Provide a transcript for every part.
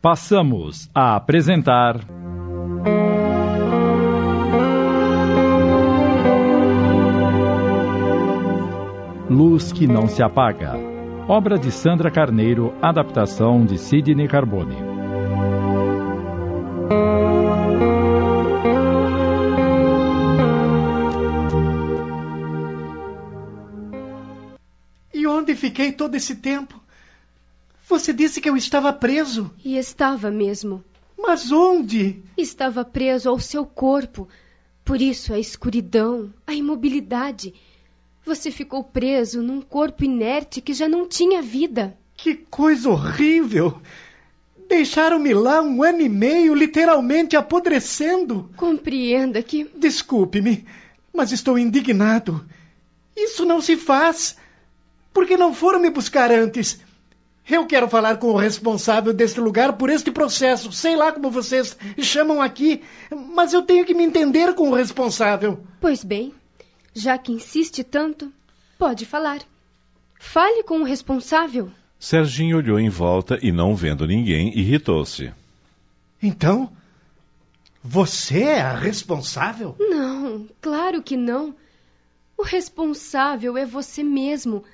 Passamos a apresentar. Luz que não se apaga. Obra de Sandra Carneiro, adaptação de Sidney Carbone. E onde fiquei todo esse tempo? Você disse que eu estava preso. E estava mesmo. Mas onde? Estava preso ao seu corpo. Por isso a escuridão, a imobilidade. Você ficou preso num corpo inerte que já não tinha vida. Que coisa horrível! Deixaram-me lá um ano e meio, literalmente apodrecendo. Compreenda que. Desculpe-me, mas estou indignado. Isso não se faz. Por que não foram me buscar antes? Eu quero falar com o responsável deste lugar por este processo. Sei lá como vocês chamam aqui, mas eu tenho que me entender com o responsável. Pois bem, já que insiste tanto, pode falar. Fale com o responsável. Serginho olhou em volta e, não vendo ninguém, irritou-se. Então, você é a responsável? Não, claro que não. O responsável é você mesmo.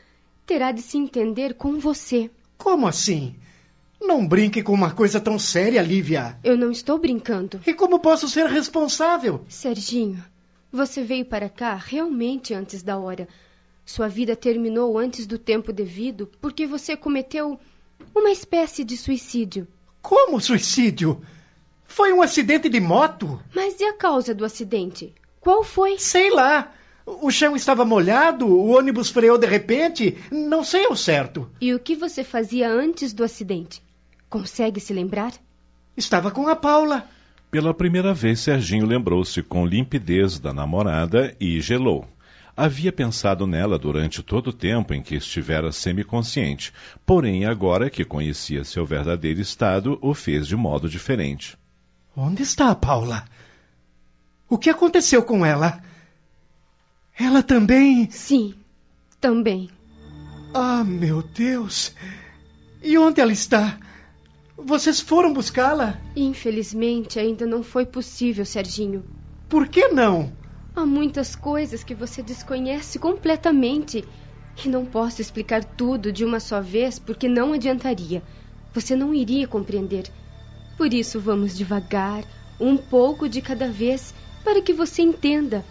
Terá de se entender com você. Como assim? Não brinque com uma coisa tão séria, Lívia. Eu não estou brincando. E como posso ser responsável? Serginho, você veio para cá realmente antes da hora. Sua vida terminou antes do tempo devido porque você cometeu uma espécie de suicídio. Como suicídio? Foi um acidente de moto? Mas e a causa do acidente? Qual foi? Sei lá. O chão estava molhado, o ônibus freou de repente, não sei ao certo. E o que você fazia antes do acidente? Consegue se lembrar? Estava com a Paula. Pela primeira vez, Serginho lembrou-se com limpidez da namorada e gelou. Havia pensado nela durante todo o tempo em que estivera semiconsciente, porém, agora que conhecia seu verdadeiro estado, o fez de modo diferente. Onde está a Paula? O que aconteceu com ela? Ela também. Sim, também. Ah, meu Deus! E onde ela está? Vocês foram buscá-la? Infelizmente, ainda não foi possível, Serginho. Por que não? Há muitas coisas que você desconhece completamente. E não posso explicar tudo de uma só vez porque não adiantaria. Você não iria compreender. Por isso, vamos devagar, um pouco de cada vez, para que você entenda.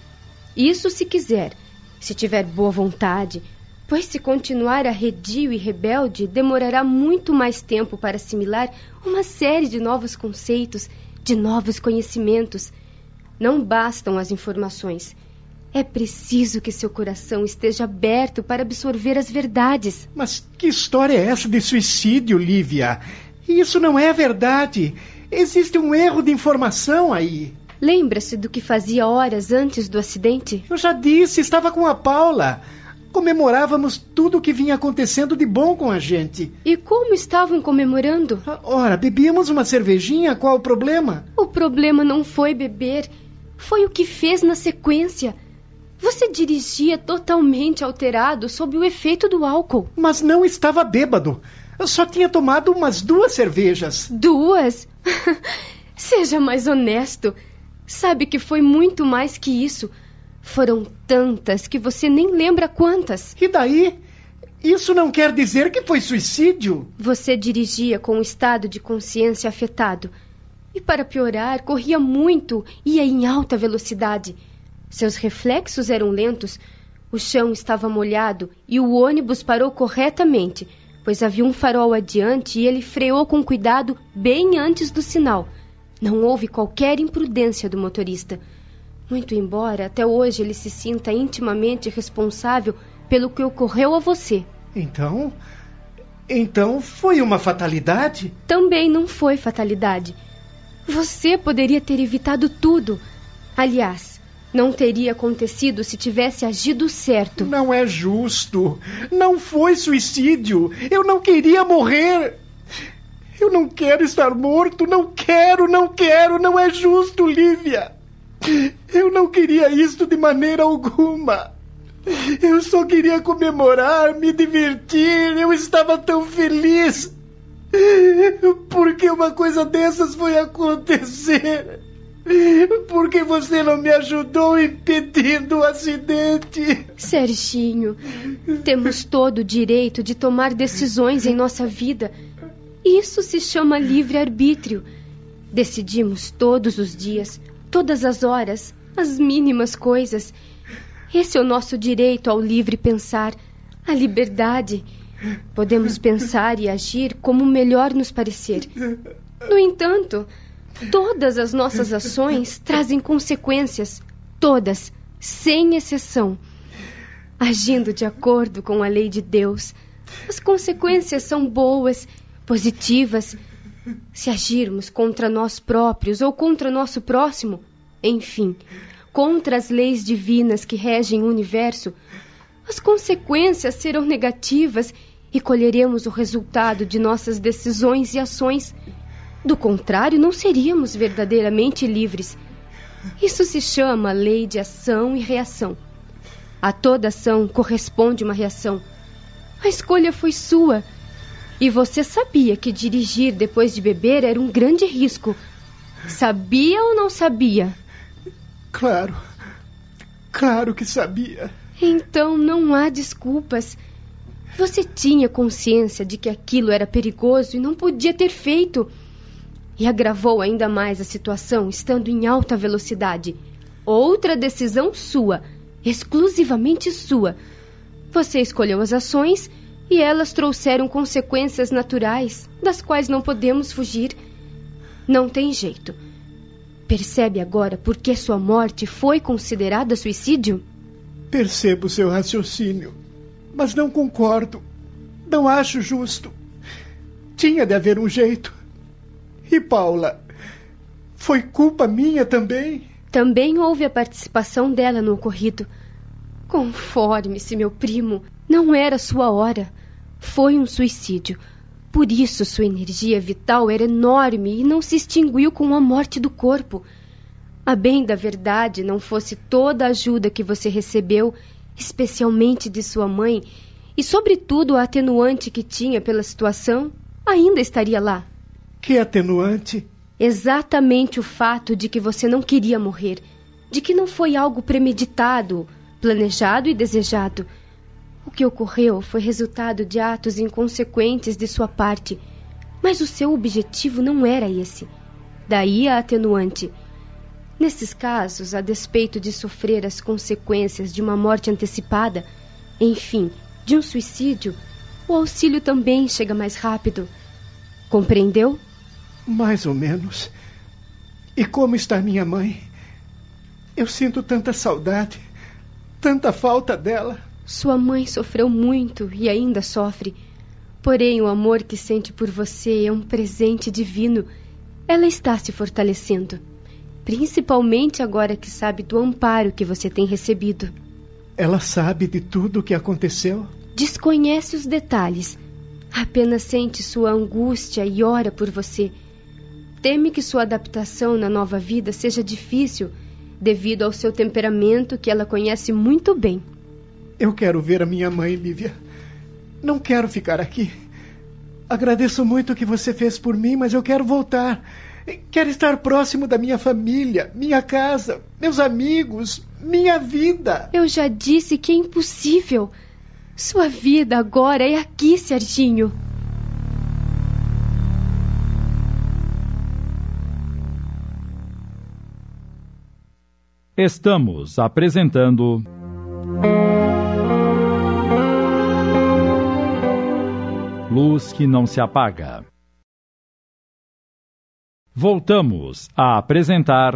Isso se quiser, se tiver boa vontade, pois se continuar arredio e rebelde, demorará muito mais tempo para assimilar uma série de novos conceitos, de novos conhecimentos. Não bastam as informações. É preciso que seu coração esteja aberto para absorver as verdades. Mas que história é essa de suicídio, Lívia? Isso não é verdade. Existe um erro de informação aí. Lembra-se do que fazia horas antes do acidente? Eu já disse, estava com a Paula. Comemorávamos tudo o que vinha acontecendo de bom com a gente. E como estavam comemorando? Ora, bebíamos uma cervejinha, qual o problema? O problema não foi beber, foi o que fez na sequência. Você dirigia totalmente alterado sob o efeito do álcool. Mas não estava bêbado. Eu só tinha tomado umas duas cervejas. Duas? Seja mais honesto. Sabe que foi muito mais que isso. Foram tantas que você nem lembra quantas. E daí? Isso não quer dizer que foi suicídio. Você dirigia com um estado de consciência afetado. E para piorar, corria muito, ia em alta velocidade. Seus reflexos eram lentos, o chão estava molhado e o ônibus parou corretamente, pois havia um farol adiante e ele freou com cuidado bem antes do sinal. Não houve qualquer imprudência do motorista. Muito embora até hoje ele se sinta intimamente responsável pelo que ocorreu a você. Então. Então foi uma fatalidade? Também não foi fatalidade. Você poderia ter evitado tudo. Aliás, não teria acontecido se tivesse agido certo. Não é justo. Não foi suicídio. Eu não queria morrer. Eu não quero estar morto. Não quero, não quero. Não é justo, Lívia. Eu não queria isto de maneira alguma. Eu só queria comemorar, me divertir. Eu estava tão feliz. Por que uma coisa dessas foi acontecer? Por que você não me ajudou impedindo o acidente? Serginho, temos todo o direito de tomar decisões em nossa vida. Isso se chama livre-arbítrio. Decidimos todos os dias, todas as horas, as mínimas coisas. Esse é o nosso direito ao livre pensar, à liberdade. Podemos pensar e agir como melhor nos parecer. No entanto, todas as nossas ações trazem consequências, todas, sem exceção. Agindo de acordo com a lei de Deus, as consequências são boas, positivas. Se agirmos contra nós próprios ou contra nosso próximo, enfim, contra as leis divinas que regem o universo, as consequências serão negativas e colheremos o resultado de nossas decisões e ações. Do contrário, não seríamos verdadeiramente livres. Isso se chama lei de ação e reação. A toda ação corresponde uma reação. A escolha foi sua. E você sabia que dirigir depois de beber era um grande risco. Sabia ou não sabia? Claro. Claro que sabia. Então não há desculpas. Você tinha consciência de que aquilo era perigoso e não podia ter feito. E agravou ainda mais a situação estando em alta velocidade. Outra decisão sua, exclusivamente sua. Você escolheu as ações e elas trouxeram consequências naturais, das quais não podemos fugir. Não tem jeito. Percebe agora por que sua morte foi considerada suicídio? Percebo seu raciocínio mas não concordo. Não acho justo. Tinha de haver um jeito. E Paula? Foi culpa minha também? Também houve a participação dela no ocorrido. Conforme-se, meu primo. Não era sua hora. Foi um suicídio. Por isso sua energia vital era enorme e não se extinguiu com a morte do corpo. A bem da verdade, não fosse toda a ajuda que você recebeu, especialmente de sua mãe, e sobretudo a atenuante que tinha pela situação, ainda estaria lá. Que atenuante? Exatamente o fato de que você não queria morrer, de que não foi algo premeditado, planejado e desejado. O que ocorreu foi resultado de atos inconsequentes de sua parte, mas o seu objetivo não era esse. Daí a atenuante. Nesses casos, a despeito de sofrer as consequências de uma morte antecipada, enfim, de um suicídio, o auxílio também chega mais rápido. Compreendeu? Mais ou menos. E como está minha mãe? Eu sinto tanta saudade, tanta falta dela. Sua mãe sofreu muito e ainda sofre. Porém, o amor que sente por você é um presente divino. Ela está se fortalecendo principalmente agora que sabe do amparo que você tem recebido. Ela sabe de tudo o que aconteceu? Desconhece os detalhes. Apenas sente sua angústia e ora por você. Teme que sua adaptação na nova vida seja difícil, devido ao seu temperamento que ela conhece muito bem. Eu quero ver a minha mãe, Lívia. Não quero ficar aqui. Agradeço muito o que você fez por mim, mas eu quero voltar. Quero estar próximo da minha família, minha casa, meus amigos, minha vida. Eu já disse que é impossível. Sua vida agora é aqui, Serginho. Estamos apresentando. Luz que não se apaga. Voltamos a apresentar.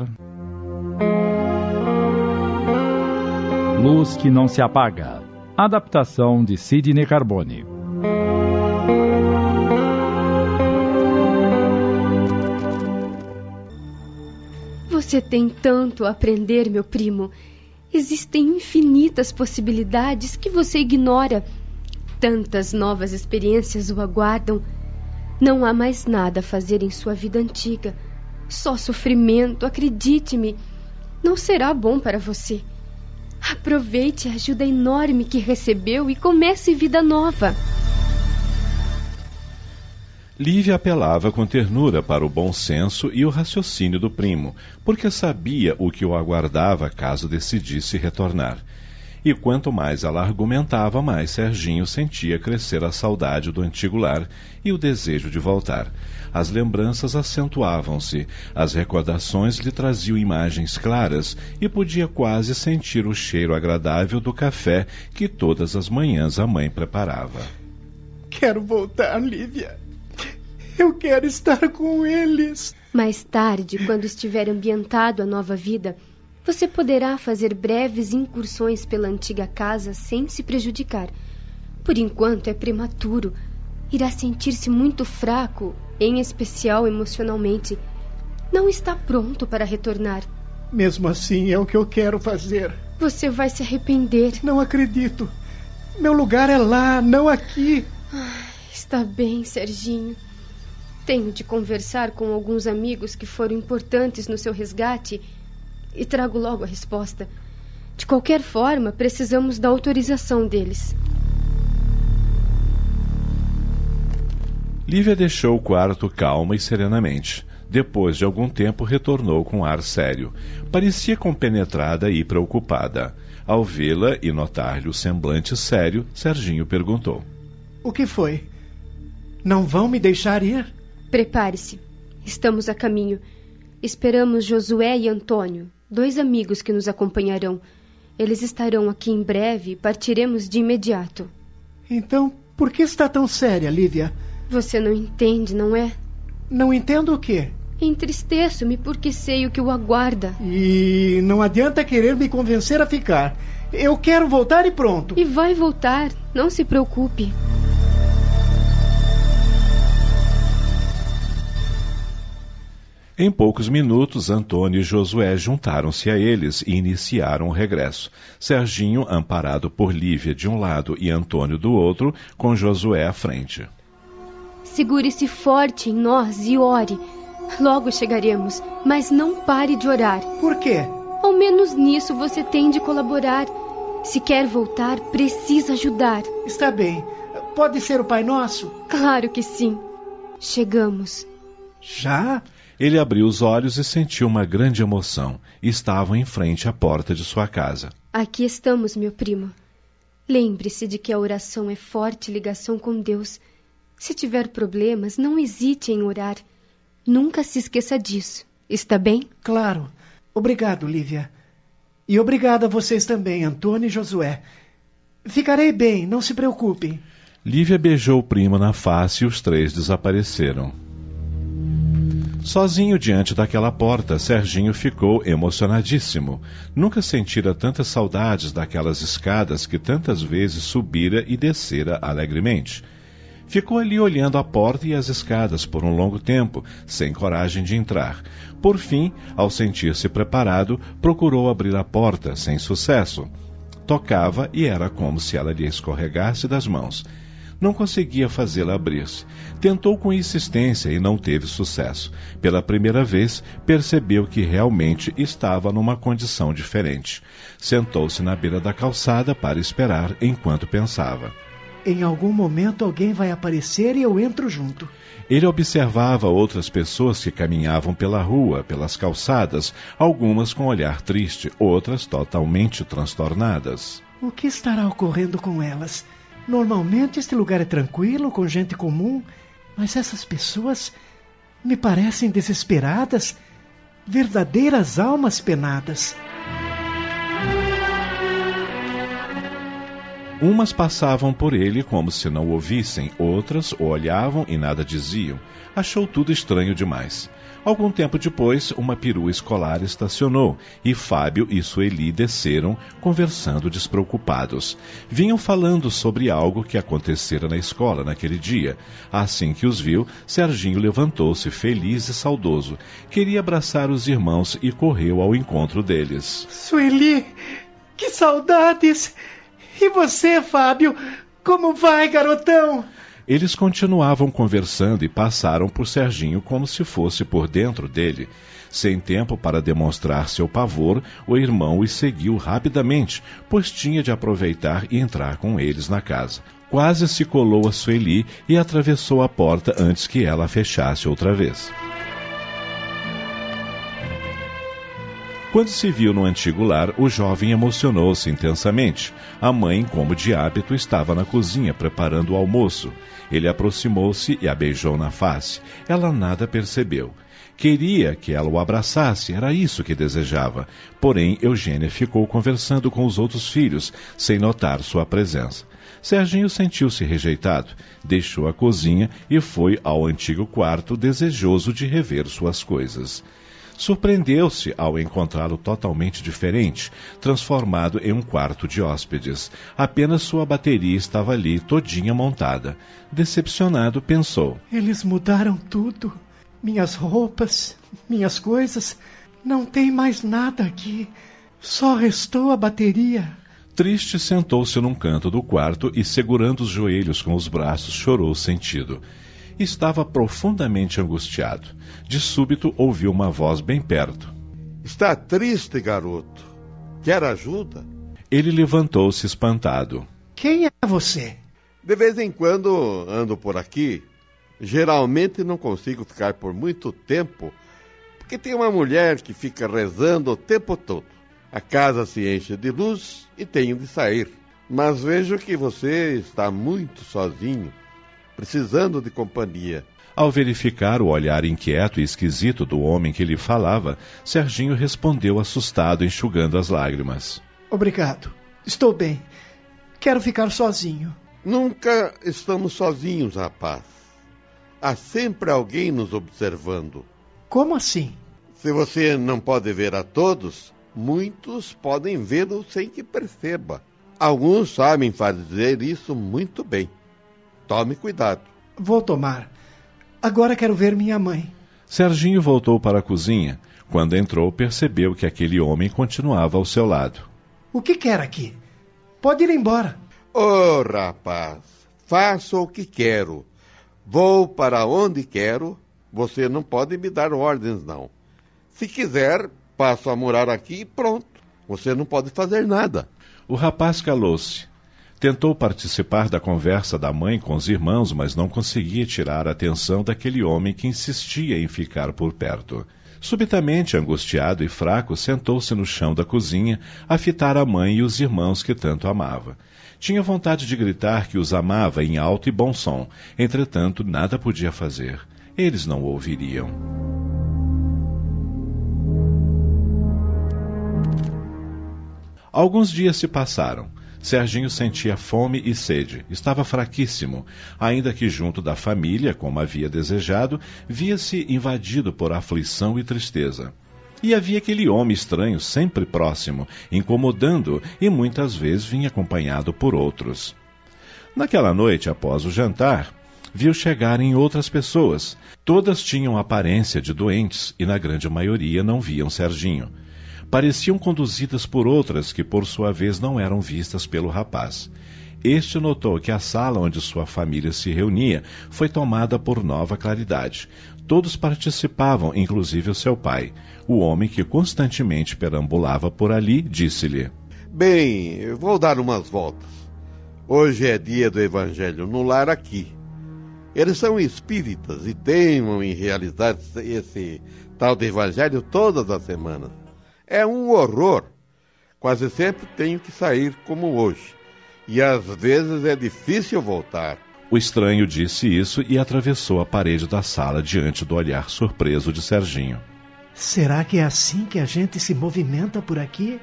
Luz que não se apaga. Adaptação de Sidney Carbone. Você tem tanto a aprender, meu primo. Existem infinitas possibilidades que você ignora. Tantas novas experiências o aguardam não há mais nada a fazer em sua vida antiga. Só sofrimento, acredite-me. Não será bom para você. Aproveite a ajuda enorme que recebeu e comece vida nova. Lívia apelava com ternura para o bom senso e o raciocínio do primo, porque sabia o que o aguardava caso decidisse retornar. E quanto mais ela argumentava, mais Serginho sentia crescer a saudade do antigo lar e o desejo de voltar. As lembranças acentuavam-se, as recordações lhe traziam imagens claras e podia quase sentir o cheiro agradável do café que todas as manhãs a mãe preparava. Quero voltar, Lívia. Eu quero estar com eles. Mais tarde, quando estiver ambientado a nova vida, você poderá fazer breves incursões pela antiga casa sem se prejudicar. Por enquanto é prematuro. Irá sentir-se muito fraco, em especial emocionalmente. Não está pronto para retornar. Mesmo assim, é o que eu quero fazer. Você vai se arrepender. Não acredito. Meu lugar é lá, não aqui. Ah, está bem, Serginho. Tenho de conversar com alguns amigos que foram importantes no seu resgate e trago logo a resposta. De qualquer forma, precisamos da autorização deles. Lívia deixou o quarto calma e serenamente. Depois de algum tempo, retornou com ar sério. Parecia compenetrada e preocupada. Ao vê-la e notar-lhe o semblante sério, Serginho perguntou: O que foi? Não vão me deixar ir? Prepare-se. Estamos a caminho. Esperamos Josué e Antônio, dois amigos que nos acompanharão. Eles estarão aqui em breve e partiremos de imediato. Então, por que está tão séria, Lívia? Você não entende, não é? Não entendo o quê? Entristeço-me porque sei o que o aguarda. E não adianta querer me convencer a ficar. Eu quero voltar e pronto. E vai voltar, não se preocupe. Em poucos minutos, Antônio e Josué juntaram-se a eles e iniciaram o regresso. Serginho, amparado por Lívia de um lado e Antônio do outro, com Josué à frente. Segure-se forte em nós e ore. Logo chegaremos, mas não pare de orar. Por quê? Ao menos nisso você tem de colaborar. Se quer voltar, precisa ajudar. Está bem. Pode ser o Pai Nosso? Claro que sim. Chegamos. Já? Ele abriu os olhos e sentiu uma grande emoção. Estavam em frente à porta de sua casa. Aqui estamos, meu primo. Lembre-se de que a oração é forte ligação com Deus. Se tiver problemas, não hesite em orar. Nunca se esqueça disso. Está bem? Claro. Obrigado, Lívia. E obrigado a vocês também, Antônio e Josué. Ficarei bem, não se preocupem. Lívia beijou o primo na face e os três desapareceram. Sozinho diante daquela porta, Serginho ficou emocionadíssimo. Nunca sentira tantas saudades daquelas escadas que tantas vezes subira e descera alegremente. Ficou ali olhando a porta e as escadas por um longo tempo, sem coragem de entrar. Por fim, ao sentir-se preparado, procurou abrir a porta, sem sucesso. Tocava e era como se ela lhe escorregasse das mãos não conseguia fazê-la abrir-se. Tentou com insistência e não teve sucesso. Pela primeira vez, percebeu que realmente estava numa condição diferente. Sentou-se na beira da calçada para esperar enquanto pensava. Em algum momento alguém vai aparecer e eu entro junto. Ele observava outras pessoas que caminhavam pela rua, pelas calçadas, algumas com olhar triste, outras totalmente transtornadas. O que estará ocorrendo com elas? Normalmente este lugar é tranquilo, com gente comum, mas essas pessoas me parecem desesperadas, verdadeiras almas penadas. Umas passavam por ele como se não ouvissem, outras o olhavam e nada diziam. Achou tudo estranho demais. Algum tempo depois, uma perua escolar estacionou e Fábio e Sueli desceram, conversando despreocupados. Vinham falando sobre algo que acontecera na escola naquele dia. Assim que os viu, Serginho levantou-se feliz e saudoso. Queria abraçar os irmãos e correu ao encontro deles. Sueli, que saudades! E você, Fábio? Como vai, garotão? Eles continuavam conversando e passaram por Serginho como se fosse por dentro dele. Sem tempo para demonstrar seu pavor, o irmão os seguiu rapidamente, pois tinha de aproveitar e entrar com eles na casa. quase se colou a Sueli e atravessou a porta antes que ela fechasse outra vez. Quando se viu no antigo lar, o jovem emocionou-se intensamente. A mãe, como de hábito, estava na cozinha preparando o almoço. Ele aproximou-se e a beijou na face. Ela nada percebeu. Queria que ela o abraçasse, era isso que desejava. Porém, Eugênia ficou conversando com os outros filhos, sem notar sua presença. Serginho sentiu-se rejeitado, deixou a cozinha e foi ao antigo quarto, desejoso de rever suas coisas. Surpreendeu-se ao encontrá-lo totalmente diferente, transformado em um quarto de hóspedes. Apenas sua bateria estava ali, todinha montada. Decepcionado, pensou: Eles mudaram tudo. Minhas roupas, minhas coisas. Não tem mais nada aqui. Só restou a bateria. Triste, sentou-se num canto do quarto e, segurando os joelhos com os braços, chorou sentido estava profundamente angustiado. De súbito ouviu uma voz bem perto. Está triste, garoto. Quer ajuda? Ele levantou-se espantado. Quem é você? De vez em quando ando por aqui. Geralmente não consigo ficar por muito tempo, porque tem uma mulher que fica rezando o tempo todo. A casa se enche de luz e tenho de sair. Mas vejo que você está muito sozinho precisando de companhia. Ao verificar o olhar inquieto e esquisito do homem que lhe falava, Serginho respondeu assustado, enxugando as lágrimas. Obrigado. Estou bem. Quero ficar sozinho. Nunca estamos sozinhos, rapaz. Há sempre alguém nos observando. Como assim? Se você não pode ver a todos, muitos podem vê-lo sem que perceba. Alguns sabem fazer isso muito bem. Tome cuidado. Vou tomar. Agora quero ver minha mãe. Serginho voltou para a cozinha. Quando entrou, percebeu que aquele homem continuava ao seu lado. O que quer aqui? Pode ir embora. Ô, oh, rapaz, faço o que quero. Vou para onde quero. Você não pode me dar ordens, não. Se quiser, passo a morar aqui e pronto. Você não pode fazer nada. O rapaz calou-se. Tentou participar da conversa da mãe com os irmãos, mas não conseguia tirar a atenção daquele homem que insistia em ficar por perto. Subitamente, angustiado e fraco, sentou-se no chão da cozinha a fitar a mãe e os irmãos que tanto amava. Tinha vontade de gritar que os amava em alto e bom som, entretanto, nada podia fazer. Eles não ouviriam. Alguns dias se passaram. Serginho sentia fome e sede. Estava fraquíssimo, ainda que junto da família, como havia desejado, via-se invadido por aflição e tristeza. E havia aquele homem estranho sempre próximo, incomodando e muitas vezes vinha acompanhado por outros. Naquela noite, após o jantar, viu chegarem outras pessoas. Todas tinham aparência de doentes e, na grande maioria, não viam Serginho pareciam conduzidas por outras que, por sua vez, não eram vistas pelo rapaz. Este notou que a sala onde sua família se reunia foi tomada por nova claridade. Todos participavam, inclusive o seu pai. O homem que constantemente perambulava por ali disse-lhe: Bem, vou dar umas voltas. Hoje é dia do Evangelho no lar aqui. Eles são espíritas e teimam em realizar esse tal de Evangelho todas as semanas. É um horror. Quase sempre tenho que sair como hoje. E às vezes é difícil voltar. O estranho disse isso e atravessou a parede da sala diante do olhar surpreso de Serginho. Será que é assim que a gente se movimenta por aqui?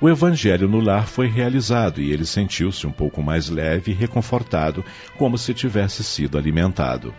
O evangelho no lar foi realizado e ele sentiu-se um pouco mais leve e reconfortado, como se tivesse sido alimentado.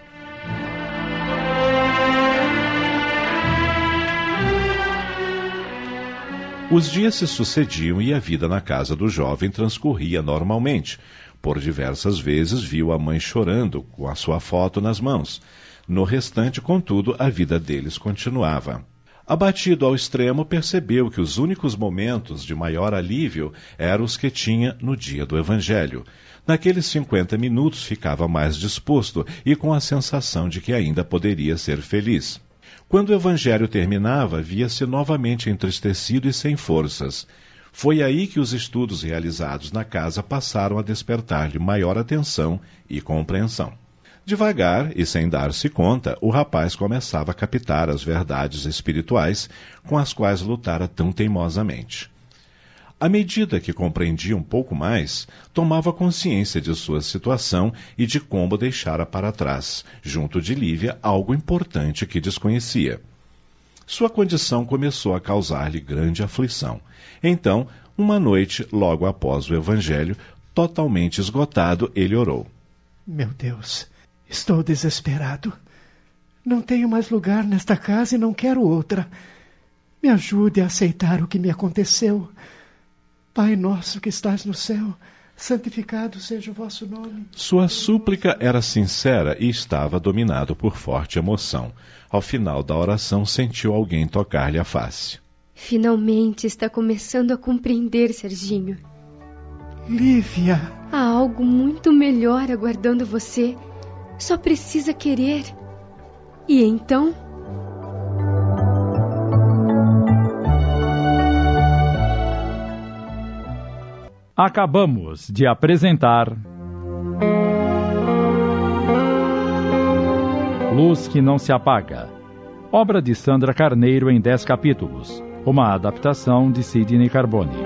Os dias se sucediam e a vida na casa do jovem transcorria normalmente. Por diversas vezes viu a mãe chorando com a sua foto nas mãos. No restante, contudo, a vida deles continuava. Abatido ao extremo, percebeu que os únicos momentos de maior alívio eram os que tinha no dia do Evangelho. Naqueles cinquenta minutos ficava mais disposto e com a sensação de que ainda poderia ser feliz. Quando o evangelho terminava, via-se novamente entristecido e sem forças. Foi aí que os estudos realizados na casa passaram a despertar-lhe maior atenção e compreensão. Devagar e sem dar-se conta, o rapaz começava a captar as verdades espirituais com as quais lutara tão teimosamente. À medida que compreendia um pouco mais, tomava consciência de sua situação e de como deixara para trás, junto de Lívia, algo importante que desconhecia. Sua condição começou a causar-lhe grande aflição. Então, uma noite, logo após o Evangelho, totalmente esgotado, ele orou: Meu Deus, Estou desesperado. Não tenho mais lugar nesta casa e não quero outra. Me ajude a aceitar o que me aconteceu. Pai nosso que estás no céu, santificado seja o vosso nome. Sua súplica era sincera e estava dominado por forte emoção. Ao final da oração, sentiu alguém tocar-lhe a face. Finalmente está começando a compreender, Serginho. Lívia! Há algo muito melhor aguardando você. Só precisa querer. E então? Acabamos de apresentar. Luz que não se apaga. Obra de Sandra Carneiro em 10 capítulos. Uma adaptação de Sidney Carbone.